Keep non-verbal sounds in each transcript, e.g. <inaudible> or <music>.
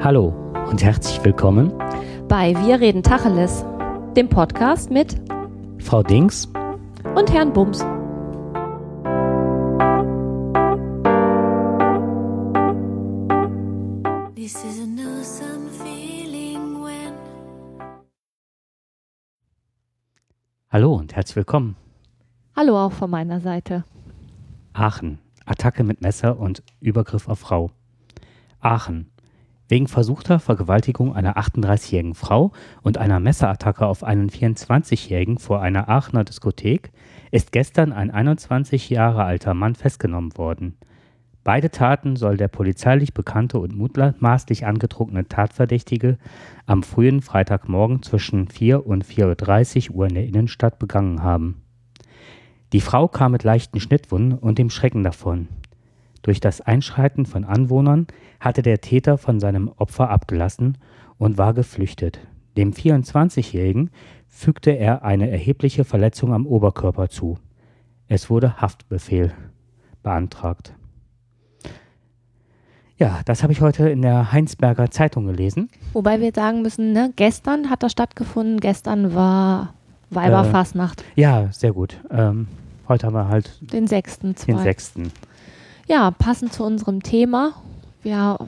Hallo und herzlich willkommen bei Wir reden Tacheles, dem Podcast mit Frau Dings und Herrn Bums. Hallo und herzlich willkommen. Hallo auch von meiner Seite. Aachen. Attacke mit Messer und Übergriff auf Frau. Aachen. Wegen versuchter Vergewaltigung einer 38-jährigen Frau und einer Messerattacke auf einen 24-jährigen vor einer Aachener Diskothek ist gestern ein 21 Jahre alter Mann festgenommen worden. Beide Taten soll der polizeilich bekannte und mutmaßlich angetrunkene Tatverdächtige am frühen Freitagmorgen zwischen 4 und 4.30 Uhr in der Innenstadt begangen haben. Die Frau kam mit leichten Schnittwunden und dem Schrecken davon. Durch das Einschreiten von Anwohnern hatte der Täter von seinem Opfer abgelassen und war geflüchtet. Dem 24-Jährigen fügte er eine erhebliche Verletzung am Oberkörper zu. Es wurde Haftbefehl beantragt. Ja, das habe ich heute in der Heinsberger Zeitung gelesen. Wobei wir sagen müssen, ne, gestern hat das stattgefunden, gestern war Weiberfastnacht. Äh, ja, sehr gut. Ähm, heute haben wir halt den 6. Den 6. Ja, passend zu unserem Thema. Wir,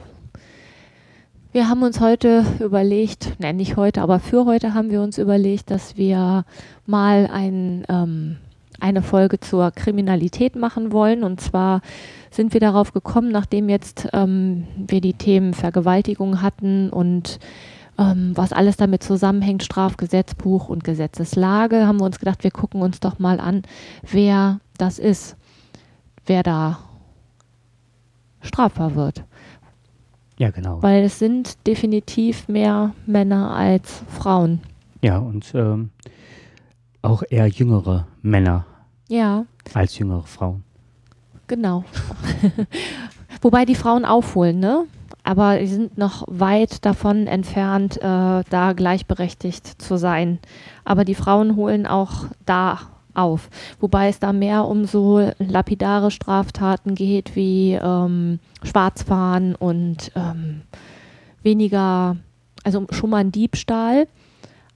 wir haben uns heute überlegt, nein, nicht heute, aber für heute haben wir uns überlegt, dass wir mal ein, ähm, eine Folge zur Kriminalität machen wollen. Und zwar sind wir darauf gekommen, nachdem jetzt ähm, wir die Themen Vergewaltigung hatten und ähm, was alles damit zusammenhängt, Strafgesetzbuch und Gesetzeslage, haben wir uns gedacht, wir gucken uns doch mal an, wer das ist, wer da strafbar wird. Ja, genau. Weil es sind definitiv mehr Männer als Frauen. Ja, und ähm, auch eher jüngere Männer ja. als jüngere Frauen. Genau. <laughs> Wobei die Frauen aufholen, ne? Aber sie sind noch weit davon entfernt, äh, da gleichberechtigt zu sein. Aber die Frauen holen auch da auf. Wobei es da mehr um so lapidare Straftaten geht wie ähm, Schwarzfahren und ähm, weniger, also schon mal ein Diebstahl,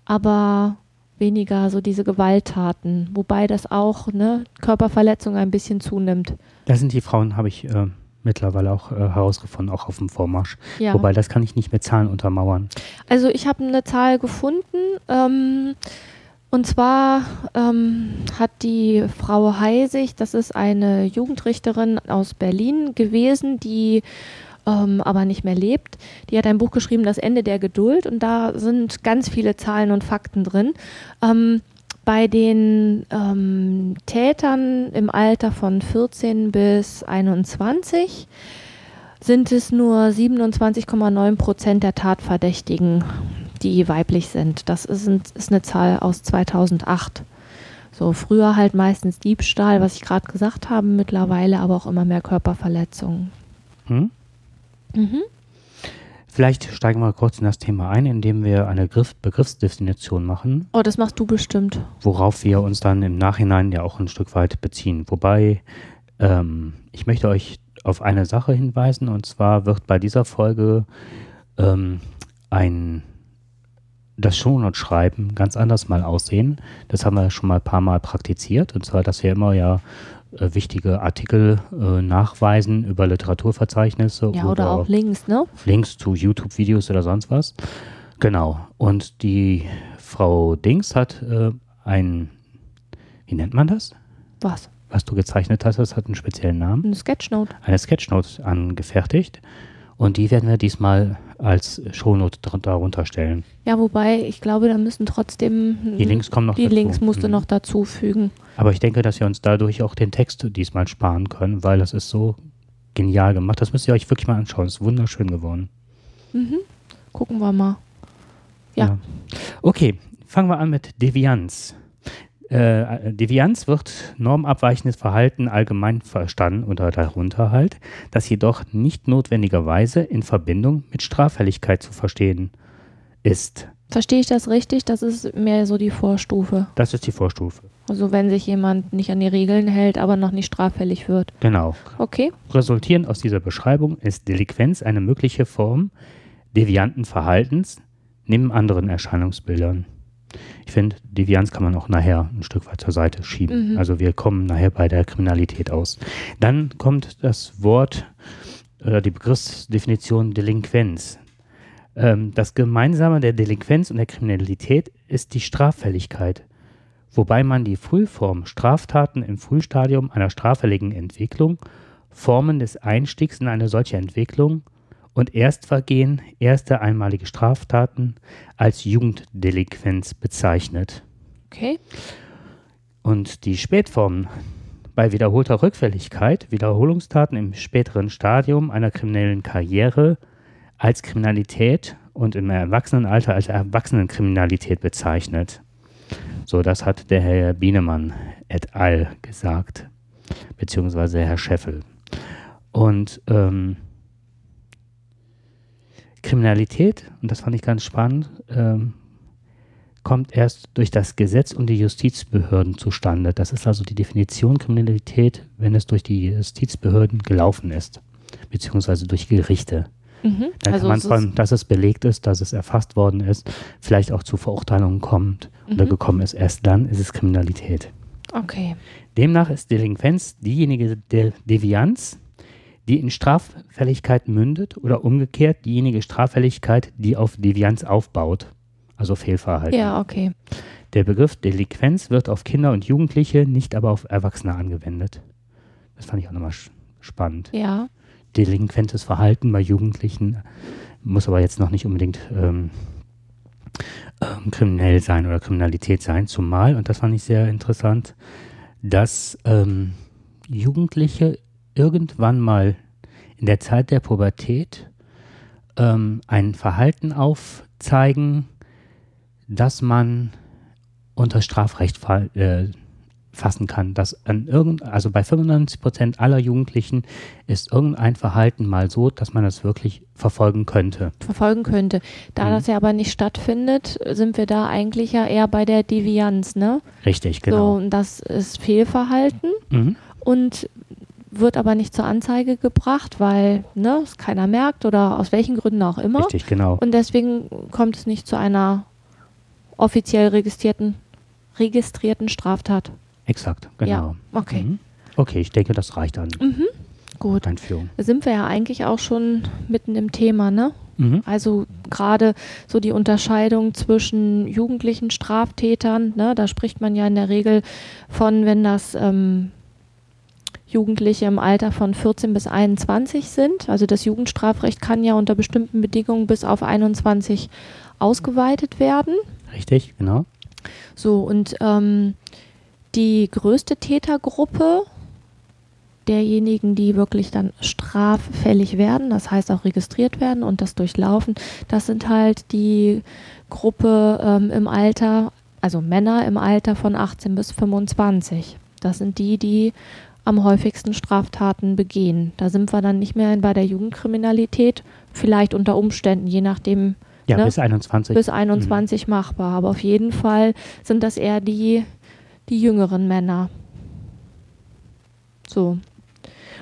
aber weniger so diese Gewalttaten, wobei das auch ne, Körperverletzung ein bisschen zunimmt. Da sind die Frauen, habe ich äh, mittlerweile auch äh, herausgefunden, auch auf dem Vormarsch. Ja. Wobei das kann ich nicht mit Zahlen untermauern. Also ich habe eine Zahl gefunden. Ähm, und zwar ähm, hat die Frau Heisig, das ist eine Jugendrichterin aus Berlin gewesen, die ähm, aber nicht mehr lebt. Die hat ein Buch geschrieben, Das Ende der Geduld, und da sind ganz viele Zahlen und Fakten drin. Ähm, bei den ähm, Tätern im Alter von 14 bis 21 sind es nur 27,9 Prozent der Tatverdächtigen, die weiblich sind. Das ist, ein, ist eine Zahl aus 2008. So früher halt meistens Diebstahl, was ich gerade gesagt habe, mittlerweile aber auch immer mehr Körperverletzungen. Hm? Mhm. Vielleicht steigen wir kurz in das Thema ein, indem wir eine Griff Begriffsdefinition machen. Oh, das machst du bestimmt. Worauf wir uns dann im Nachhinein ja auch ein Stück weit beziehen. Wobei ähm, ich möchte euch auf eine Sache hinweisen, und zwar wird bei dieser Folge ähm, ein das Shownote-Schreiben ganz anders mal aussehen. Das haben wir schon mal ein paar Mal praktiziert. Und zwar, dass wir immer ja äh, wichtige Artikel äh, nachweisen über Literaturverzeichnisse. Ja, oder, oder auch Links, ne? Links zu YouTube-Videos oder sonst was. Genau. Und die Frau Dings hat äh, ein, wie nennt man das? Was? Was du gezeichnet hast, das hat einen speziellen Namen. Eine Sketchnote. Eine Sketchnote angefertigt. Und die werden wir diesmal als Shownote darunter stellen. Ja, wobei ich glaube, da müssen trotzdem die Links kommen noch die dazu. Links musst du mhm. noch dazu fügen. Aber ich denke, dass wir uns dadurch auch den Text diesmal sparen können, weil das ist so genial gemacht. Das müsst ihr euch wirklich mal anschauen. Es ist wunderschön geworden. Mhm. Gucken wir mal. Ja. ja. Okay, fangen wir an mit Devianz. Äh, Devianz wird normabweichendes Verhalten allgemein verstanden oder darunter halt, das jedoch nicht notwendigerweise in Verbindung mit Straffälligkeit zu verstehen ist. Verstehe ich das richtig? Das ist mehr so die Vorstufe. Das ist die Vorstufe. Also wenn sich jemand nicht an die Regeln hält, aber noch nicht straffällig wird. Genau. Okay. Resultierend aus dieser Beschreibung ist Delinquenz eine mögliche Form devianten Verhaltens neben anderen Erscheinungsbildern. Ich finde, Devianz kann man auch nachher ein Stück weit zur Seite schieben. Mhm. Also wir kommen nachher bei der Kriminalität aus. Dann kommt das Wort oder die Begriffsdefinition Delinquenz. Ähm, das Gemeinsame der Delinquenz und der Kriminalität ist die Straffälligkeit, wobei man die Frühform Straftaten im Frühstadium einer straffälligen Entwicklung, Formen des Einstiegs in eine solche Entwicklung und Erstvergehen, erste einmalige Straftaten als Jugenddelinquenz bezeichnet. Okay. Und die Spätformen bei wiederholter Rückfälligkeit, Wiederholungstaten im späteren Stadium einer kriminellen Karriere als Kriminalität und im Erwachsenenalter als Erwachsenenkriminalität bezeichnet. So, das hat der Herr Bienemann et al. gesagt, beziehungsweise Herr Scheffel. Und ähm, Kriminalität, und das fand ich ganz spannend, ähm, kommt erst durch das Gesetz und die Justizbehörden zustande. Das ist also die Definition Kriminalität, wenn es durch die Justizbehörden gelaufen ist, beziehungsweise durch Gerichte. Mhm. Dann also kann man von, dass es belegt ist, dass es erfasst worden ist, vielleicht auch zu Verurteilungen kommt oder Mhm. gekommen ist. Erst dann ist es Kriminalität. okay. Demnach ist Delinquenz diejenige De Devianz, die in Straffälligkeit mündet oder umgekehrt diejenige Straffälligkeit, die auf Devianz aufbaut, also Fehlverhalten. Ja, okay. Der Begriff Delinquenz wird auf Kinder und Jugendliche, nicht aber auf Erwachsene angewendet. Das fand ich auch nochmal spannend. Ja. Delinquentes Verhalten bei Jugendlichen muss aber jetzt noch nicht unbedingt ähm, ähm, kriminell sein oder Kriminalität sein, zumal, und das fand ich sehr interessant, dass ähm, Jugendliche irgendwann mal in der Zeit der Pubertät ähm, ein Verhalten aufzeigen, das man unter Strafrecht fall, äh, fassen kann, dass an irgend, also bei 95 Prozent aller Jugendlichen ist irgendein Verhalten mal so, dass man das wirklich verfolgen könnte. Verfolgen könnte. Da Mhm. das ja aber nicht stattfindet, sind wir da eigentlich ja eher bei der Devianz, ne? Richtig, So, genau. und das ist Fehlverhalten Mhm. und wird aber nicht zur Anzeige gebracht, weil ne, es keiner merkt oder aus welchen Gründen auch immer. Richtig, genau. Und deswegen kommt es nicht zu einer offiziell registrierten, registrierten Straftat. Exakt, genau. Ja, okay. Mhm. Okay, ich denke, das reicht an Mhm. Gut. Einführung. Da sind wir ja eigentlich auch schon mitten im Thema, ne? Mhm. Also gerade so die Unterscheidung zwischen jugendlichen Straftätern, ne, da spricht man ja in der Regel von, wenn das ähm, Jugendliche im Alter von 14 bis 21 sind. Also das Jugendstrafrecht kann ja unter bestimmten Bedingungen bis auf 21 ausgeweitet werden. Richtig, genau. So, und ähm, die größte Tätergruppe derjenigen, die wirklich dann straffällig werden, das heißt auch registriert werden und das durchlaufen, das sind halt die Gruppe ähm, im Alter, also Männer im Alter von 18 bis 25. Das sind die, die am häufigsten Straftaten begehen. Da sind wir dann nicht mehr bei der Jugendkriminalität, vielleicht unter Umständen, je nachdem, Ja, Ne? bis 21. bis 21 machbar. Aber auf jeden Fall sind das eher die, die jüngeren Männer. So.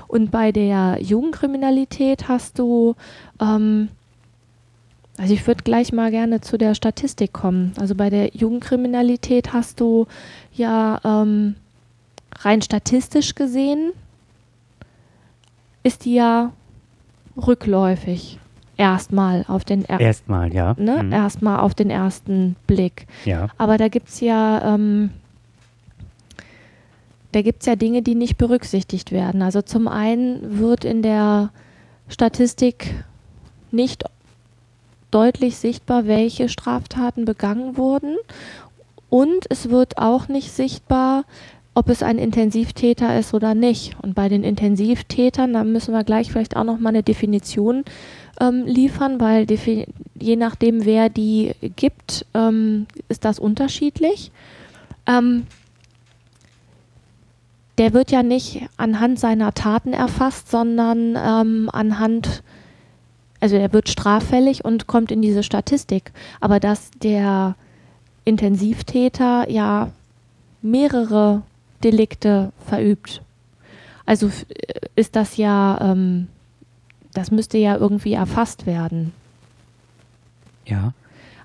Und bei der Jugendkriminalität hast du, ähm, also ich würde gleich mal gerne zu der Statistik kommen. Also bei der Jugendkriminalität hast du ja ähm, rein statistisch gesehen, ist die ja rückläufig. Erstmal auf den er Erstmal, ja. ne, Mhm. erstmal auf den ersten Blick. Ja, Aber da gibt es ja, ähm, da gibt's ja Dinge, die nicht berücksichtigt werden. Also zum einen wird in der Statistik nicht deutlich sichtbar, welche Straftaten begangen wurden. Und es wird auch nicht sichtbar, ob es ein Intensivtäter ist oder nicht. Und bei den Intensivtätern, da müssen wir gleich vielleicht auch noch mal eine Definition ähm, liefern, weil je nachdem, wer die gibt, ähm, ist das unterschiedlich. Ähm, der wird ja nicht anhand seiner Taten erfasst, sondern ähm, anhand, also er wird straffällig und kommt in diese Statistik. Aber dass der Intensivtäter ja mehrere Delikte verübt, also f- ist das ja, ähm, das müsste ja irgendwie erfasst werden. Ja.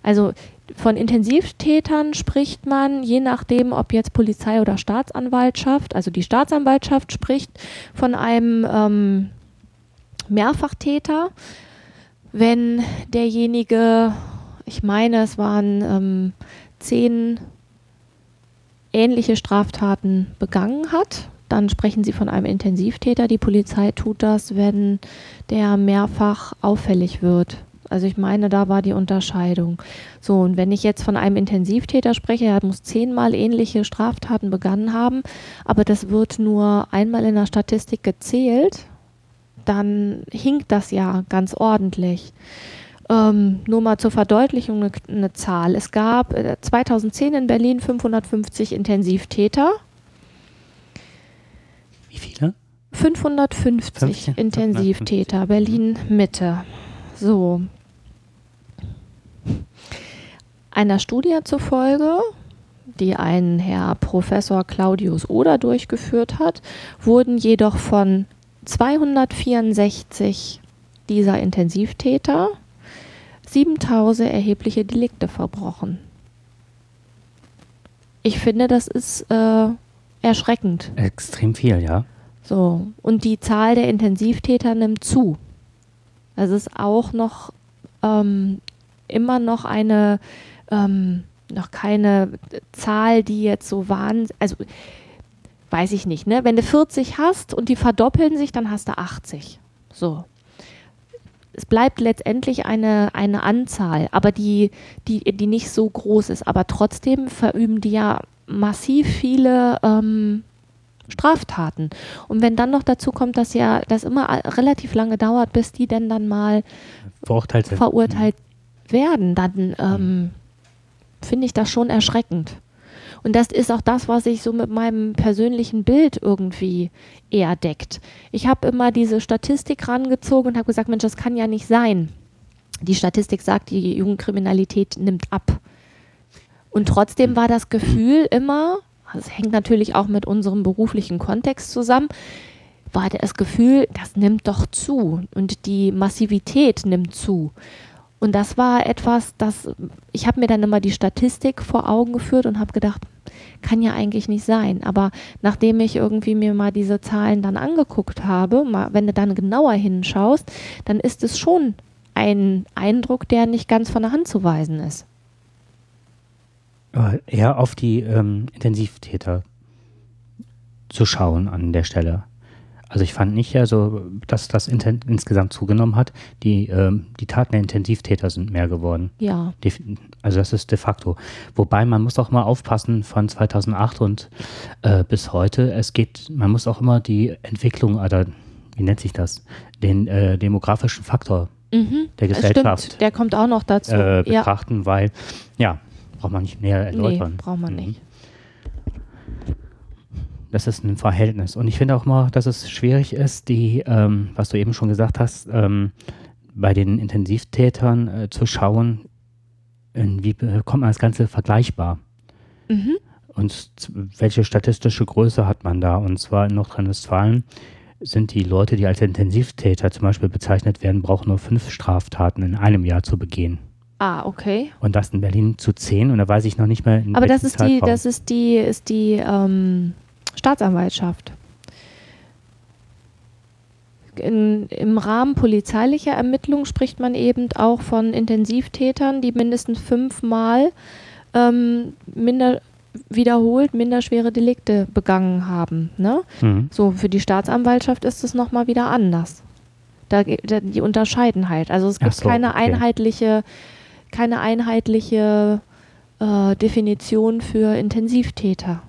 Also von Intensivtätern spricht man, je nachdem, ob jetzt Polizei oder Staatsanwaltschaft, also die Staatsanwaltschaft spricht von einem ähm, Mehrfachtäter, wenn derjenige, ich meine, es waren ähm, zehn ähnliche Straftaten begangen hat, dann sprechen Sie von einem Intensivtäter. Die Polizei tut das, wenn der mehrfach auffällig wird. Also ich meine, da war die Unterscheidung. So, und wenn ich jetzt von einem Intensivtäter spreche, er muss zehnmal ähnliche Straftaten begangen haben, aber das wird nur einmal in der Statistik gezählt, dann hinkt das ja ganz ordentlich. Ähm, nur mal zur Verdeutlichung eine, eine Zahl. Es gab äh, 2010 in Berlin 550 Intensivtäter. Wie viele? 550 15? Intensivtäter, Berlin Mitte. So. Einer Studie zufolge, die ein Herr Professor Claudius Oder durchgeführt hat, wurden jedoch von 264 dieser Intensivtäter 7000 erhebliche Delikte verbrochen. Ich finde, das ist äh, erschreckend. Extrem viel, ja. So, und die Zahl der Intensivtäter nimmt zu. Das ist auch noch ähm, immer noch eine, ähm, noch keine Zahl, die jetzt so waren, also weiß ich nicht, ne? Wenn du 40 hast und die verdoppeln sich, dann hast du 80. So. Es bleibt letztendlich eine, eine Anzahl, aber die, die, die nicht so groß ist. Aber trotzdem verüben die ja massiv viele ähm, Straftaten. Und wenn dann noch dazu kommt, dass ja das immer relativ lange dauert, bis die denn dann mal Verurteilt verurteilt werden, dann ähm, finde ich das schon erschreckend. Und das ist auch das, was sich so mit meinem persönlichen Bild irgendwie eher deckt. Ich habe immer diese Statistik rangezogen und habe gesagt, Mensch, das kann ja nicht sein. Die Statistik sagt, die Jugendkriminalität nimmt ab. Und trotzdem war das Gefühl immer, das hängt natürlich auch mit unserem beruflichen Kontext zusammen, war das Gefühl, das nimmt doch zu und die Massivität nimmt zu. Und das war etwas, das ich habe mir dann immer die Statistik vor Augen geführt und habe gedacht, kann ja eigentlich nicht sein. Aber nachdem ich irgendwie mir mal diese Zahlen dann angeguckt habe, mal, wenn du dann genauer hinschaust, dann ist es schon ein Eindruck, der nicht ganz von der Hand zu weisen ist. Eher auf die ähm, Intensivtäter zu schauen an der Stelle. Also ich fand nicht ja so, dass das inten insgesamt zugenommen hat. Die, ähm, die Taten der Intensivtäter sind mehr geworden. Ja. Also das ist de facto. Wobei man muss auch mal aufpassen von 2008 und äh, bis heute. Es geht, man muss auch immer die Entwicklung oder wie nennt sich das, den äh, demografischen Faktor Mhm. der Gesellschaft Stimmt, der kommt auch noch dazu. äh, ja. betrachten, weil ja braucht man nicht näher Nee, erläutern. braucht man Mhm. nicht. Das ist ein Verhältnis. Und ich finde auch mal, dass es schwierig ist, die, ähm, was du eben schon gesagt hast, ähm, bei den Intensivtätern äh, zu schauen, wie bekommt man das Ganze vergleichbar? Mhm. Und welche statistische Größe hat man da? Und zwar in Nordrhein-Westfalen sind die Leute, die als Intensivtäter zum Beispiel bezeichnet werden, brauchen nur fünf Straftaten in einem Jahr zu begehen. Ah, okay. Und das in Berlin zu zehn. Und da weiß ich noch nicht mehr, in Aber das ist die, Zeitraum. das ist die, ist die ähm, Staatsanwaltschaft. In, Im Rahmen polizeilicher Ermittlungen spricht man eben auch von Intensivtätern, die mindestens fünfmal ähm, minder, wiederholt minderschwere Delikte begangen haben. Ne? Mhm. So, für die Staatsanwaltschaft ist es nochmal wieder anders. Da, da, die unterscheiden halt. Also es gibt so, keine okay. einheitliche, keine einheitliche äh, Definition für Intensivtäter.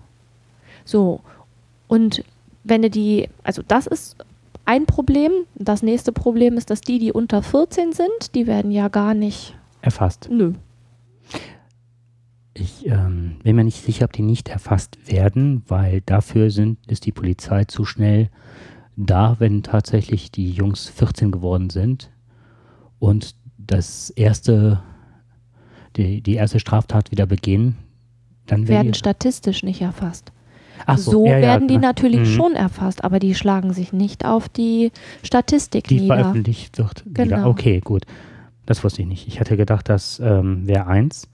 So, und wenn du die, also das ist ein Problem. Das nächste Problem ist, dass die, die unter 14 sind, die werden ja gar nicht, Erfasst. nö. Ich ähm, bin mir nicht sicher, ob die nicht erfasst werden, weil dafür sind, ist die Polizei zu schnell da, wenn tatsächlich die Jungs 14 geworden sind und das erste, die, die erste Straftat wieder begehen. Dann werden die, statistisch nicht erfasst. Ach So, ja, ja, werden die natürlich Mhm. schon erfasst, aber die schlagen sich nicht auf die Statistik die nieder. veröffentlicht wird. Wieder. Genau. Okay, gut. Das wusste ich nicht. Ich hätte gedacht, das ähm, wäre eins,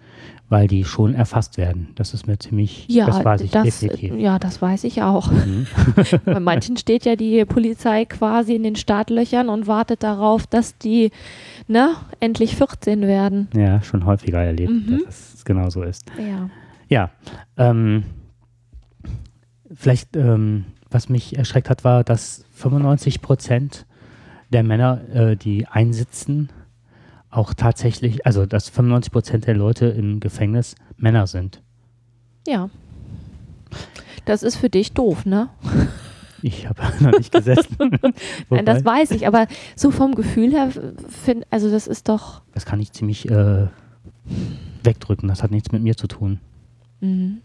weil die schon erfasst werden. Das ist mir ziemlich, Ja, das weiß ich das, definitiv. ja, das weiß ich auch. Mhm. <laughs> Bei manchen steht ja die Polizei quasi in den Startlöchern und wartet darauf, dass die ne, endlich 14 werden. Ja, schon häufiger erlebt, Mhm. dass es genau so ist. Ja. Ja, ähm, vielleicht, ähm, was mich erschreckt hat, war, dass 95 Prozent der Männer, äh, die einsitzen, auch tatsächlich, also dass 95 Prozent der Leute im Gefängnis Männer sind. Ja. Das ist für dich doof, ne? Ich habe <laughs> noch nicht gesessen. <laughs> Nein, das weiß ich, aber so vom Gefühl her, find, also das ist doch. das kann ich ziemlich äh, wegdrücken. Das hat nichts mit mir zu tun. Mhm.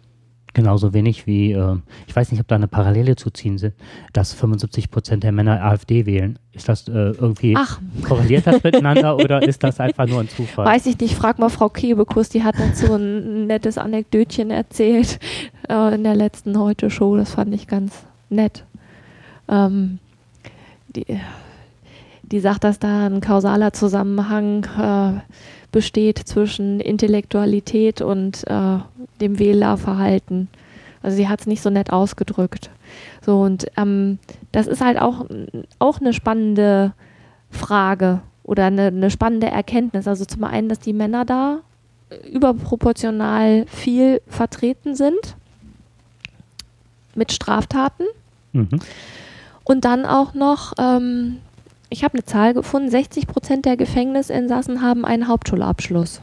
Genauso wenig wie, äh, ich weiß nicht, ob da eine Parallele zu ziehen sind, dass 75 Prozent der Männer AfD wählen. Ist das äh, irgendwie, Ach, korreliert das <laughs> miteinander oder ist das einfach nur ein Zufall? weiß ich nicht, frag mal Frau Kebekus, die hat dazu ein nettes Anekdötchen erzählt äh, in der letzten Heute-Show. Das fand ich ganz nett. Ähm, die, die sagt, dass da ein kausaler Zusammenhang äh, besteht zwischen Intellektualität und äh, dem Wählerverhalten. Also sie hat es nicht so nett ausgedrückt. So und ähm, das ist halt auch, auch eine spannende Frage oder eine, eine spannende Erkenntnis. Also zum einen, dass die Männer da überproportional viel vertreten sind mit Straftaten. Mhm. Und dann auch noch, ähm, ich habe eine Zahl gefunden, 60 Prozent der Gefängnisinsassen haben einen Hauptschulabschluss.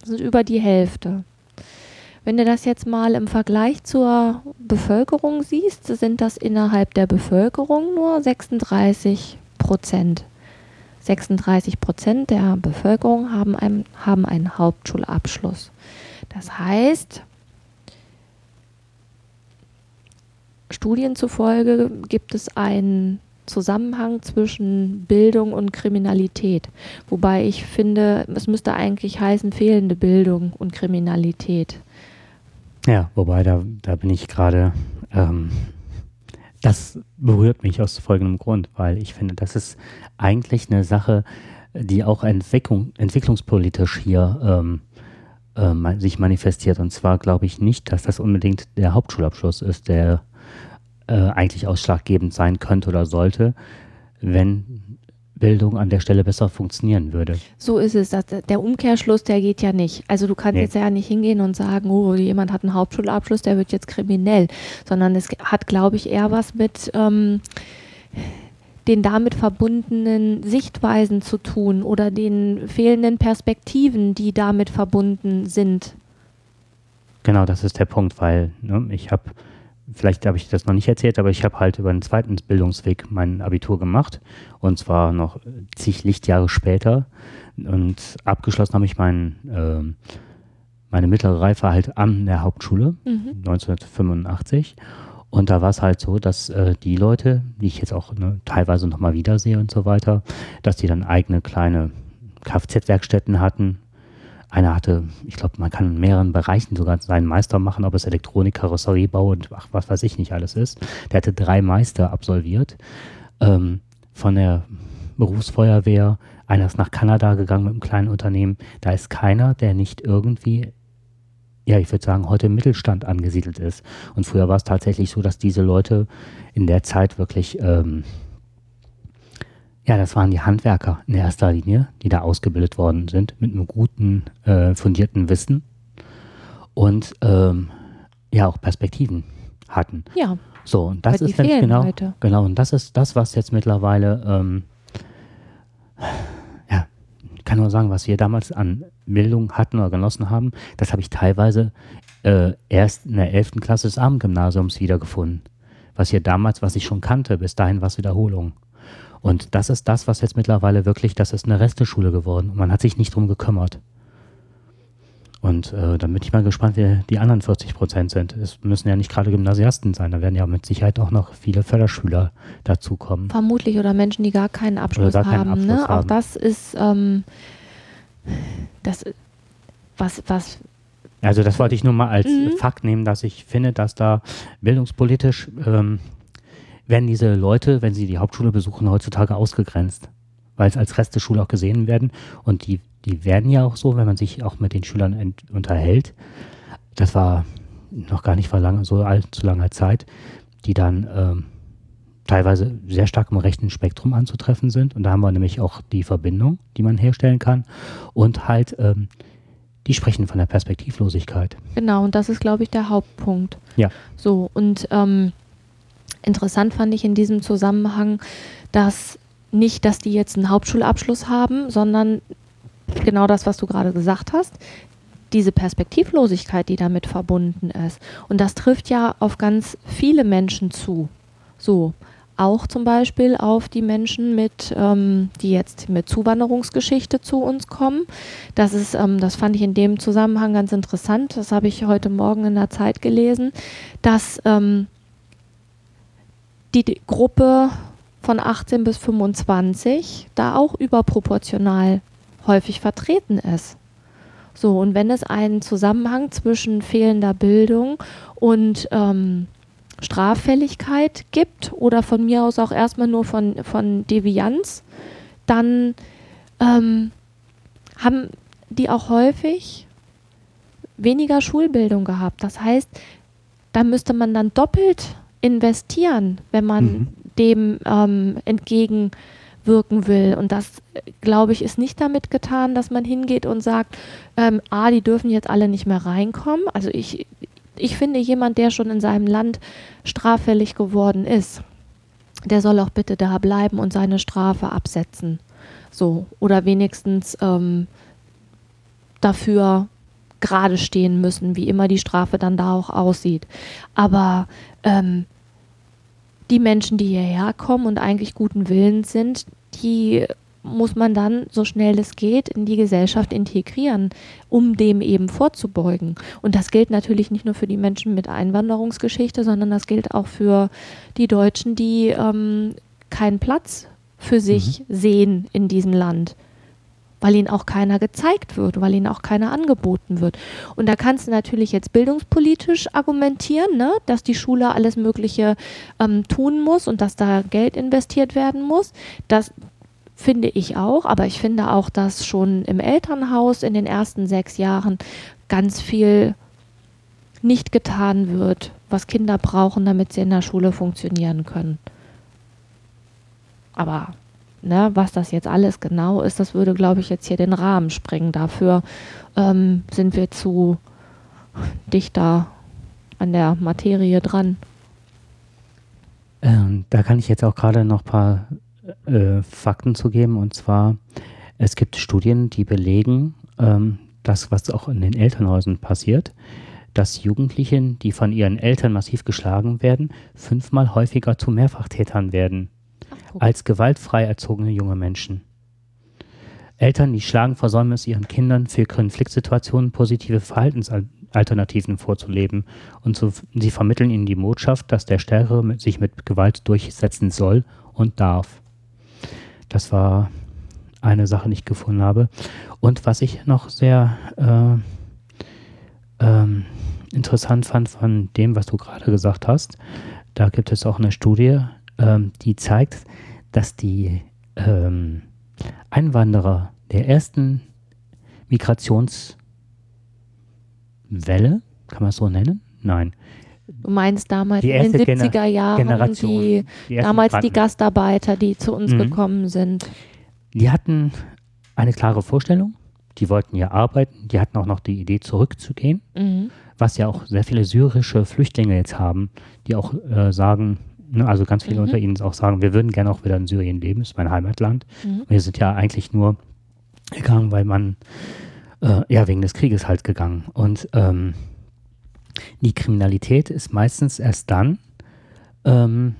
Das sind über die Hälfte. Wenn du das jetzt mal im Vergleich zur Bevölkerung siehst, sind das innerhalb der Bevölkerung nur 36 Prozent. 36 Prozent der Bevölkerung haben einen, haben einen Hauptschulabschluss. Das heißt, Studien zufolge gibt es einen Zusammenhang zwischen Bildung und Kriminalität. Wobei ich finde, es müsste eigentlich heißen fehlende Bildung und Kriminalität. Ja, wobei da, da bin ich gerade, ähm, das berührt mich aus folgendem Grund, weil ich finde, das ist eigentlich eine Sache, die auch Entwicklung, entwicklungspolitisch hier ähm, äh, sich manifestiert. Und zwar glaube ich nicht, dass das unbedingt der Hauptschulabschluss ist, der äh, eigentlich ausschlaggebend sein könnte oder sollte, wenn Bildung an der Stelle besser funktionieren würde. So ist es. Das, der Umkehrschluss, der geht ja nicht. Also du kannst Nee. jetzt ja nicht hingehen und sagen, oh, jemand hat einen Hauptschulabschluss, der wird jetzt kriminell. Sondern es hat, glaube ich, eher was mit ähm, den damit verbundenen Sichtweisen zu tun oder den fehlenden Perspektiven, die damit verbunden sind. Genau, das ist der Punkt, weil ne, ich habe, vielleicht habe ich das noch nicht erzählt, aber ich habe halt über einen zweiten Bildungsweg mein Abitur gemacht und zwar noch zig Lichtjahre später und abgeschlossen habe ich mein, ähm, meine mittlere Reife halt an der Hauptschule Mhm. 1985 und da war es halt so, dass äh, die Leute, die ich jetzt auch ne, teilweise nochmal wiedersehe und so weiter, dass die dann eigene kleine Kfz-Werkstätten hatten. Einer hatte, ich glaube, man kann in mehreren Bereichen sogar seinen Meister machen, ob es Elektronik, Karosseriebau und ach, was weiß ich nicht alles ist. Der hatte drei Meister absolviert. Ähm, von der Berufsfeuerwehr, einer ist nach Kanada gegangen mit einem kleinen Unternehmen. Da ist keiner, der nicht irgendwie ja, ich würde sagen, heute im Mittelstand angesiedelt ist. Und früher war es tatsächlich so, dass diese Leute in der Zeit wirklich, ähm, ja, das waren die Handwerker in erster Linie, die da ausgebildet worden sind, mit einem guten, äh, fundierten Wissen und ähm, ja auch Perspektiven hatten. Ja, So, und das ist nämlich genau, heute. genau, und das ist das, was jetzt mittlerweile, ähm, ja, ich kann nur sagen, was wir damals an Bildung hatten oder genossen haben, das habe ich teilweise äh, erst in der 11. Klasse des Abendgymnasiums wiedergefunden. Was hier damals, was ich schon kannte, bis dahin war es Wiederholung. Und das ist das, was jetzt mittlerweile wirklich, das ist eine Resteschule geworden. Und man hat sich nicht drum gekümmert. Und äh, dann bin ich mal gespannt, wer die anderen 40 Prozent sind. Es müssen ja nicht gerade Gymnasiasten sein, da werden ja mit Sicherheit auch noch viele Förderschüler dazukommen. vermutlich oder Menschen, die gar keinen Abschluss gar keinen haben. Abschluss ne? Auch haben. das ist ähm, das, was, was Also das wollte ich nur mal als Mhm. Fakt nehmen, dass ich finde, dass da bildungspolitisch ähm, werden diese Leute, wenn sie die Hauptschule besuchen, heutzutage ausgegrenzt. weil es als Resteschule auch gesehen werden. Und die, die werden ja auch so, wenn man sich auch mit den Schülern unterhält. Das war noch gar nicht vor lang, so allzu langer Zeit, die dann ähm, teilweise sehr stark im rechten Spektrum anzutreffen sind. Und da haben wir nämlich auch die Verbindung, die man herstellen kann. Und halt, ähm, die sprechen von der Perspektivlosigkeit. Genau, und das ist, glaube ich, der Hauptpunkt. Ja. So, und ähm, interessant fand ich in diesem Zusammenhang, dass nicht, dass die jetzt einen Hauptschulabschluss haben, sondern genau das, was du gerade gesagt hast, diese Perspektivlosigkeit, die damit verbunden ist. Und das trifft ja auf ganz viele Menschen zu. So, auch zum Beispiel auf die Menschen mit, ähm, die jetzt mit Zuwanderungsgeschichte zu uns kommen. Das ist, ähm, das fand ich in dem Zusammenhang ganz interessant. Das habe ich heute Morgen in der Zeit gelesen, dass ähm, die, Gruppe von 18 bis 25 da auch überproportional häufig vertreten ist. So, und wenn es einen Zusammenhang zwischen fehlender Bildung und ähm, Straffälligkeit gibt oder von mir aus auch erstmal nur von, von Devianz, dann ähm, haben die auch häufig weniger Schulbildung gehabt. Das heißt, da müsste man dann doppelt investieren, wenn man mhm. dem ähm, entgegenwirken will. Und das, glaube ich, ist nicht damit getan, dass man hingeht und sagt, ähm, ah, die dürfen jetzt alle nicht mehr reinkommen. Also ich, ich finde, jemand, der schon in seinem Land straffällig geworden ist, der soll auch bitte da bleiben und seine Strafe absetzen. So, oder wenigstens ähm, dafür gerade stehen müssen, wie immer die Strafe dann da auch aussieht. Aber ähm, die Menschen, die hierher kommen und eigentlich guten Willens sind, die muss man dann, so schnell es geht, in die Gesellschaft integrieren, um dem eben vorzubeugen. Und das gilt natürlich nicht nur für die Menschen mit Einwanderungsgeschichte, sondern das gilt auch für die Deutschen, die ähm, keinen Platz für sich mhm. sehen in diesem Land weil ihnen auch keiner gezeigt wird, weil ihnen auch keiner angeboten wird. Und da kannst du natürlich jetzt bildungspolitisch argumentieren, ne, dass die Schule alles Mögliche ähm, tun muss und dass da Geld investiert werden muss. Das, finde ich auch, aber ich finde auch, dass schon im Elternhaus in den ersten sechs Jahren ganz viel nicht getan wird, was Kinder brauchen, damit sie in der Schule funktionieren können. Aber ne, was das jetzt alles genau ist, das würde, glaube ich, jetzt hier den Rahmen sprengen. Dafür ähm, sind wir zu dichter an der Materie dran. Ähm, da kann ich jetzt auch gerade noch ein paar äh, Fakten zu geben. Und zwar, es gibt Studien, die belegen, ähm, das, was auch in den Elternhäusern passiert, dass Jugendliche, die von ihren Eltern massiv geschlagen werden, fünfmal häufiger zu Mehrfachtätern werden als gewaltfrei erzogene junge Menschen. Eltern, die schlagen, versäumen es ihren Kindern für Konfliktsituationen positive Verhaltensalternativen vorzuleben und so, sie vermitteln ihnen die Botschaft, dass der Stärkere sich mit Gewalt durchsetzen soll und darf. Das war eine Sache, die ich gefunden habe. Und was ich noch sehr äh, ähm, interessant fand von dem, was du gerade gesagt hast, da gibt es auch eine Studie, ähm, die zeigt, dass die ähm, Einwanderer der ersten Migrationswelle, kann man es so nennen? Nein, Du meinst damals in den 70er Jahren, Generation, die, die damals die Gastarbeiter, die zu uns mhm. gekommen sind. Die hatten eine klare Vorstellung, die wollten ja arbeiten, die hatten auch noch die Idee zurückzugehen, mhm. was ja auch sehr viele syrische Flüchtlinge jetzt haben, die auch äh, sagen, also ganz viele mhm. unter ihnen auch sagen, wir würden gerne auch wieder in Syrien leben, ist mein Heimatland. Mhm. Wir sind ja eigentlich nur gegangen, weil man, äh, ja, wegen des Krieges halt gegangen. Und ähm, die Kriminalität ist meistens erst dann ähm,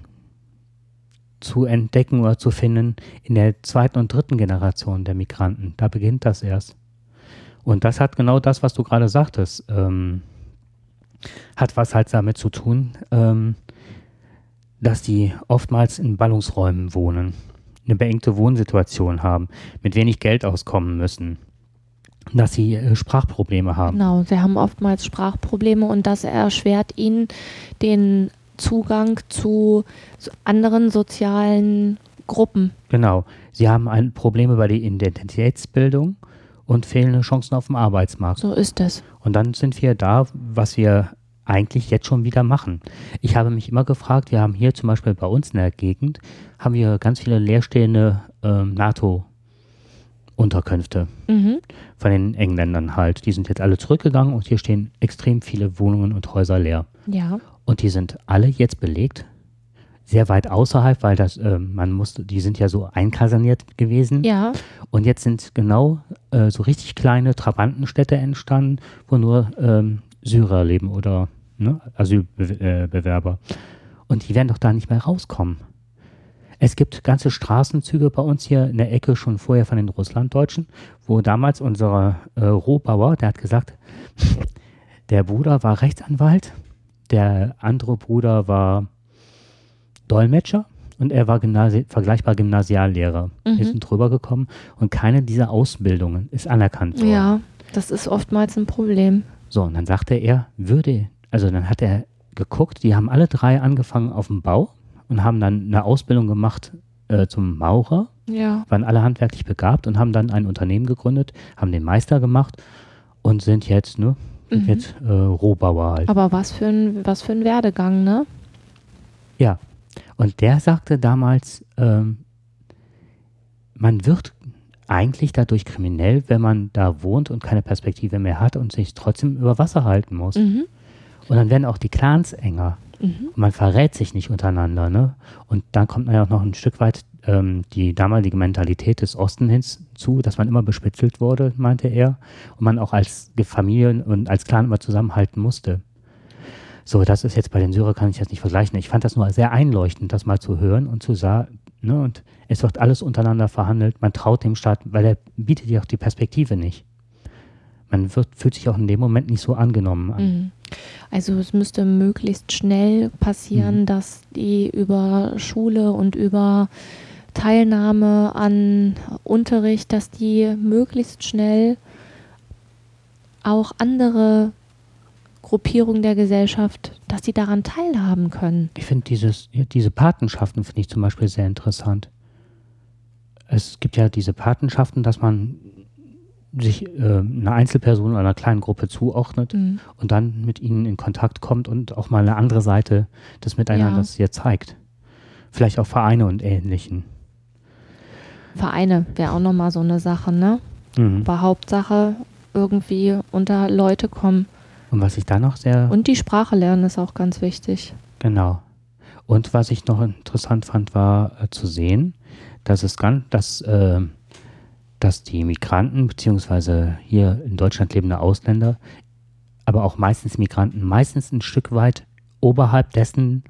zu entdecken oder zu finden in der zweiten und dritten Generation der Migranten. Da beginnt das erst. Und das hat genau das, was du gerade sagtest, ähm, hat was halt damit zu tun, ähm, dass die oftmals in Ballungsräumen wohnen, eine beengte Wohnsituation haben, mit wenig Geld auskommen müssen dass sie äh, Sprachprobleme haben. Genau, sie haben oftmals Sprachprobleme und das erschwert ihnen den Zugang zu anderen sozialen Gruppen. Genau. Sie haben ein Probleme bei der Identitätsbildung und fehlende Chancen auf dem Arbeitsmarkt. So ist es. Und dann sind wir da, was wir eigentlich jetzt schon wieder machen. Ich habe mich immer gefragt, wir haben hier zum Beispiel bei uns in der Gegend, haben wir ganz viele leerstehende ähm, NATO-Unterkünfte Mhm. von den Engländern halt. Die sind jetzt alle zurückgegangen und hier stehen extrem viele Wohnungen und Häuser leer. Ja. Und die sind alle jetzt belegt, sehr weit außerhalb, weil das, äh, man musste, die sind ja so einkaserniert gewesen. Ja. Und jetzt sind genau äh, so richtig kleine Trabantenstädte entstanden, wo nur ähm, Syrer leben oder ne, Asylbewerber. Und die werden doch da nicht mehr rauskommen. Es gibt ganze Straßenzüge bei uns hier in der Ecke schon vorher von den Russlanddeutschen, wo damals unser äh, Rohbauer, der hat gesagt, <laughs> der Bruder war Rechtsanwalt, der andere Bruder war Dolmetscher und er war Gymnasi vergleichbar Gymnasiallehrer. Wir Mhm. sind drüber gekommen und keine dieser Ausbildungen ist anerkannt worden. Ja. Das ist oftmals ein Problem. So, und dann sagte er, würde, also dann hat er geguckt, die haben alle drei angefangen auf dem Bau und haben dann eine Ausbildung gemacht äh, zum Maurer, Ja. waren alle handwerklich begabt und haben dann ein Unternehmen gegründet, haben den Meister gemacht und sind jetzt, ne, sind Mhm. jetzt äh, Rohbauer halt. Aber was für ein, was für ein Werdegang, ne? Ja, und der sagte damals, ähm, man wird eigentlich dadurch kriminell, wenn man da wohnt und keine Perspektive mehr hat und sich trotzdem über Wasser halten muss. Mhm. Und dann werden auch die Clans enger. Mhm. Und man verrät sich nicht untereinander. Ne? Und dann kommt ja auch noch ein Stück weit ähm, die damalige Mentalität des Osten hinzu, dass man immer bespitzelt wurde, meinte er. Und man auch als Familie und als Clan immer zusammenhalten musste. So, das ist jetzt bei den Syrern, kann ich das nicht vergleichen. Ich fand das nur sehr einleuchtend, das mal zu hören und zu sagen, ne, und es wird alles untereinander verhandelt. Man traut dem Staat, weil er bietet ja auch die Perspektive nicht. Man wird, fühlt sich auch in dem Moment nicht so angenommen an. Mhm. Also es müsste möglichst schnell passieren, Mhm. dass die über Schule und über Teilnahme an Unterricht, dass die möglichst schnell auch andere Gruppierungen der Gesellschaft, dass die daran teilhaben können. Ich finde dieses, diese Patenschaften finde ich zum Beispiel sehr interessant. Es gibt ja diese Patenschaften, dass man sich äh, einer Einzelperson oder einer kleinen Gruppe zuordnet Mhm. und dann mit ihnen in Kontakt kommt und auch mal eine andere Seite des Miteinanders hier zeigt. Vielleicht auch Vereine und Ähnlichen. Vereine wäre auch nochmal so eine Sache, ne? Mhm. Aber Hauptsache irgendwie unter Leute kommen. Und was ich da noch sehr Und die Sprache lernen ist auch ganz wichtig. Genau. Und was ich noch interessant fand, war äh, zu sehen, dass es ganz, dass, äh, dass die Migranten beziehungsweise hier in Deutschland lebende Ausländer, aber auch meistens Migranten, meistens ein Stück weit oberhalb dessen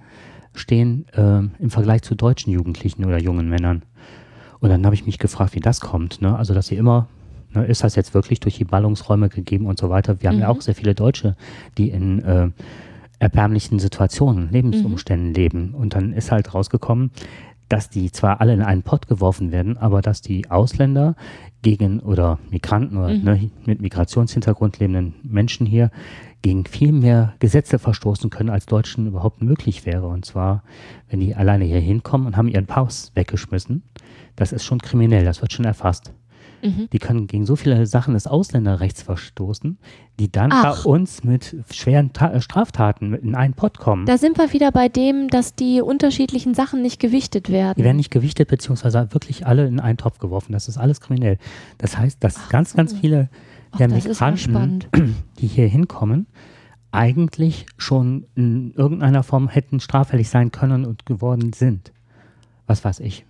stehen äh, im Vergleich zu deutschen Jugendlichen oder jungen Männern. Und dann habe ich mich gefragt, wie das kommt. Ne? Also, dass sie immer, ne, ist das jetzt wirklich durch die Ballungsräume gegeben und so weiter? Wir haben ja Mhm. auch sehr viele Deutsche, die in äh, erbärmlichen Situationen, Lebensumständen leben. Und dann ist halt rausgekommen, dass die zwar alle in einen Pott geworfen werden, aber dass die Ausländer gegen oder Migranten oder Mhm. ne, mit Migrationshintergrund lebenden Menschen hier gegen viel mehr Gesetze verstoßen können, als Deutschen überhaupt möglich wäre. Und zwar, wenn die alleine hier hinkommen und haben ihren Pass weggeschmissen, das ist schon kriminell, das wird schon erfasst. Mhm. Die können gegen so viele Sachen des Ausländerrechts verstoßen, die dann Ach. bei uns mit schweren Ta äh, Straftaten in einen Pott kommen. Da sind wir wieder bei dem, dass die unterschiedlichen Sachen nicht gewichtet werden. Die werden nicht gewichtet, beziehungsweise wirklich alle in einen Topf geworfen. Das ist alles kriminell. Das heißt, dass Ach ganz, ganz viele Ach, der ja Migranten, <clears throat> die hier hinkommen, eigentlich schon in irgendeiner Form hätten straffällig sein können und geworden sind. Was weiß ich.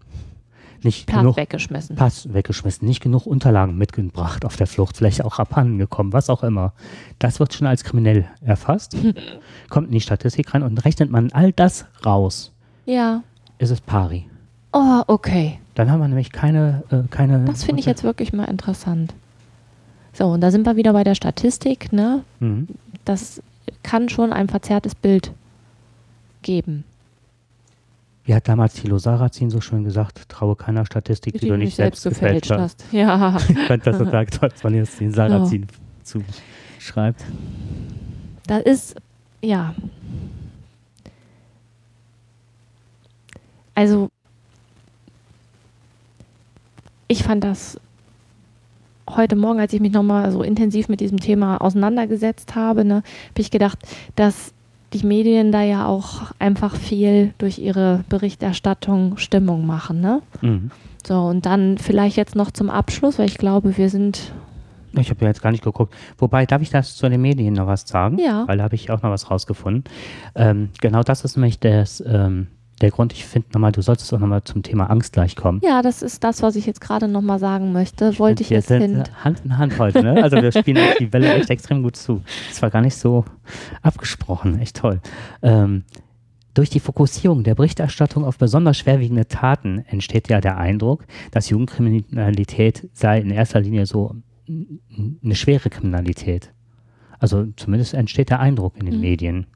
Nicht Pass genug weggeschmissen. Pass weggeschmissen, nicht genug Unterlagen mitgebracht auf der Flucht, vielleicht auch abhanden gekommen, was auch immer. Das wird schon als kriminell erfasst, <laughs> kommt in die Statistik rein und rechnet man all das raus, Ja. ist es pari. Oh, okay. Dann haben wir nämlich keine, äh, keine. Das finde ich jetzt wirklich mal interessant. So, und da sind wir wieder bei der Statistik, ne? Mhm. Das kann schon ein verzerrtes Bild geben. Wie hat damals Thilo Sarrazin so schön gesagt, traue keiner Statistik, die, du nicht selbst gefälscht hast. Ja. <laughs> Ich fand das total toll, dass man jetzt den Sarrazin zuschreibt. Da ist, ja. Also, ich fand das heute Morgen, als ich mich nochmal so intensiv mit diesem Thema auseinandergesetzt habe, ne, habe ich gedacht, dass die Medien da ja auch einfach viel durch ihre Berichterstattung Stimmung machen. Ne? Mhm. So, und dann vielleicht jetzt noch zum Abschluss, weil ich glaube, wir sind. Ich habe ja jetzt gar nicht geguckt. Wobei, darf ich das zu den Medien noch was sagen? Ja. Weil da habe ich auch noch was rausgefunden. Ähm, genau das ist nämlich das. Ähm, der Grund, ich finde nochmal, du solltest auch nochmal zum Thema Angst gleich kommen. Ja, das ist das, was ich jetzt gerade nochmal sagen möchte. Wollte ich, ich jetzt hin. Hand in Hand heute, ne? Also wir spielen die Welle echt extrem gut zu. Das war gar nicht so abgesprochen, echt toll. Ähm, durch die Fokussierung der Berichterstattung auf besonders schwerwiegende Taten entsteht ja der Eindruck, dass Jugendkriminalität sei in erster Linie so eine schwere Kriminalität. Also zumindest entsteht der Eindruck in den mhm. Medien.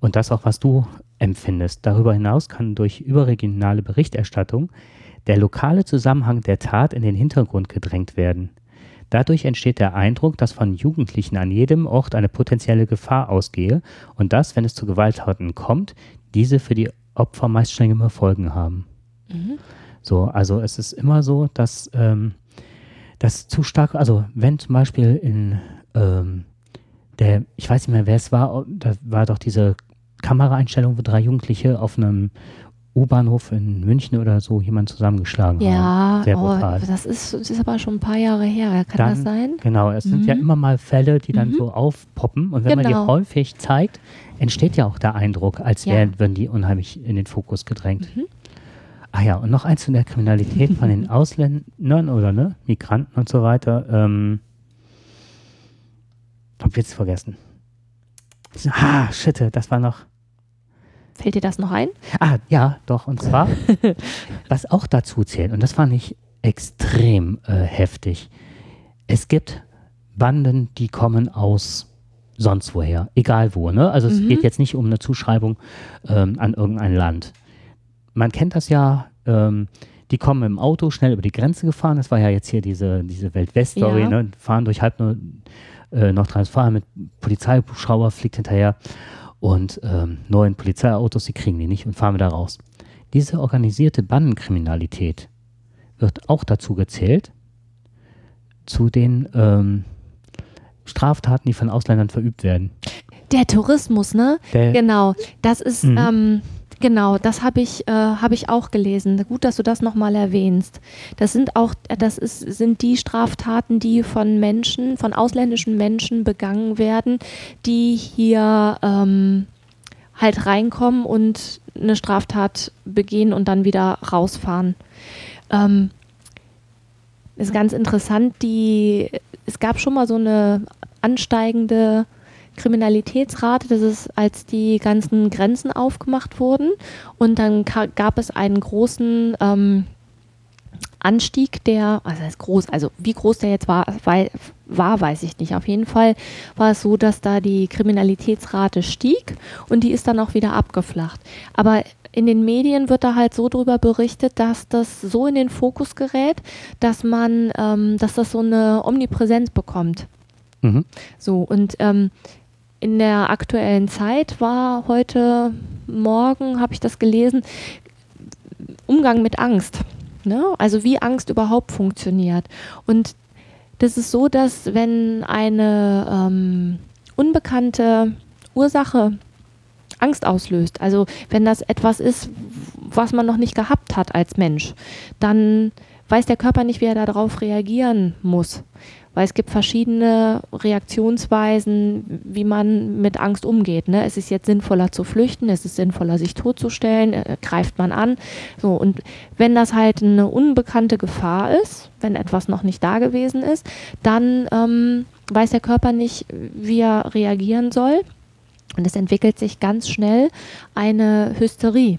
Und das auch, was du empfindest. Darüber hinaus kann durch überregionale Berichterstattung der lokale Zusammenhang der Tat in den Hintergrund gedrängt werden. Dadurch entsteht der Eindruck, dass von Jugendlichen an jedem Ort eine potenzielle Gefahr ausgehe und dass, wenn es zu Gewalttaten kommt, diese für die Opfer meist strengere Folgen haben. Mhm. So, also es ist immer so, dass ähm, das zu stark, also wenn zum Beispiel in ähm, der, ich weiß nicht mehr, wer es war, da war doch diese Kameraeinstellung, wo drei Jugendliche auf einem U-Bahnhof in München oder so jemand zusammengeschlagen ja, haben. Sehr oh, das ist, das ist aber schon ein paar Jahre her. Kann dann, das sein? Genau, es mhm. sind ja mhm. immer mal Fälle, die dann mhm. so aufpoppen. Und wenn genau. man die genau. häufig zeigt, entsteht ja auch der Eindruck, als ja. wären, würden die unheimlich in den Fokus gedrängt. Mhm. Ah ja, und noch eins zu der Kriminalität von den <laughs> Ausländern oder ne, Migranten und so weiter. Ähm, hab jetzt vergessen. Ah, shit, das war noch. Fällt dir das noch ein? Ah, ja, doch. Und zwar, <laughs> was auch dazu zählt, und das fand ich extrem äh, heftig. Es gibt Banden, die kommen aus sonst woher, egal wo. Ne? Also es mhm. geht jetzt nicht um eine Zuschreibung ähm, an irgendein Land. Man kennt das ja, ähm, die kommen im Auto schnell über die Grenze gefahren. Das war ja jetzt hier diese, diese Welt-West-Story, ja. ne? fahren durch halb nur äh, Nordrhein-Westfalen mit Polizeihubschrauber, fliegt hinterher und ähm, neuen Polizeiautos, die kriegen die nicht und fahren wieder raus. Diese organisierte Bandenkriminalität wird auch dazu gezählt, zu den ähm, Straftaten, die von Ausländern verübt werden. Der Tourismus, ne? Der, genau. Das ist, mhm. ähm, Genau, das habe ich, äh, hab ich auch gelesen. Gut, dass du das nochmal erwähnst. Das sind auch, das ist, sind die Straftaten, die von Menschen, von ausländischen Menschen begangen werden, die hier ähm, halt reinkommen und eine Straftat begehen und dann wieder rausfahren. Ähm, ist ganz interessant, die, es gab schon mal so eine ansteigende Kriminalitätsrate, das ist, als die ganzen Grenzen aufgemacht wurden. Und dann gab es einen großen ähm, Anstieg, der, also ist groß, also wie groß der jetzt war, war, weiß ich nicht. Auf jeden Fall war es so, dass da die Kriminalitätsrate stieg und die ist dann auch wieder abgeflacht. Aber in den Medien wird da halt so drüber berichtet, dass das so in den Fokus gerät, dass man, ähm, dass das so eine Omnipräsenz bekommt. Mhm. So, und ähm, in der aktuellen Zeit war heute Morgen, habe ich das gelesen, Umgang mit Angst. Ne? Also wie Angst überhaupt funktioniert. Und das ist so, dass wenn eine ähm, unbekannte Ursache Angst auslöst, also wenn das etwas ist, was man noch nicht gehabt hat als Mensch, dann weiß der Körper nicht, wie er darauf reagieren muss weil es gibt verschiedene Reaktionsweisen, wie man mit Angst umgeht. Ne? Es ist jetzt sinnvoller zu flüchten, es ist sinnvoller, sich totzustellen, äh, greift man an. So, und wenn das halt eine unbekannte Gefahr ist, wenn etwas noch nicht da gewesen ist, dann ähm, weiß der Körper nicht, wie er reagieren soll. Und es entwickelt sich ganz schnell eine Hysterie.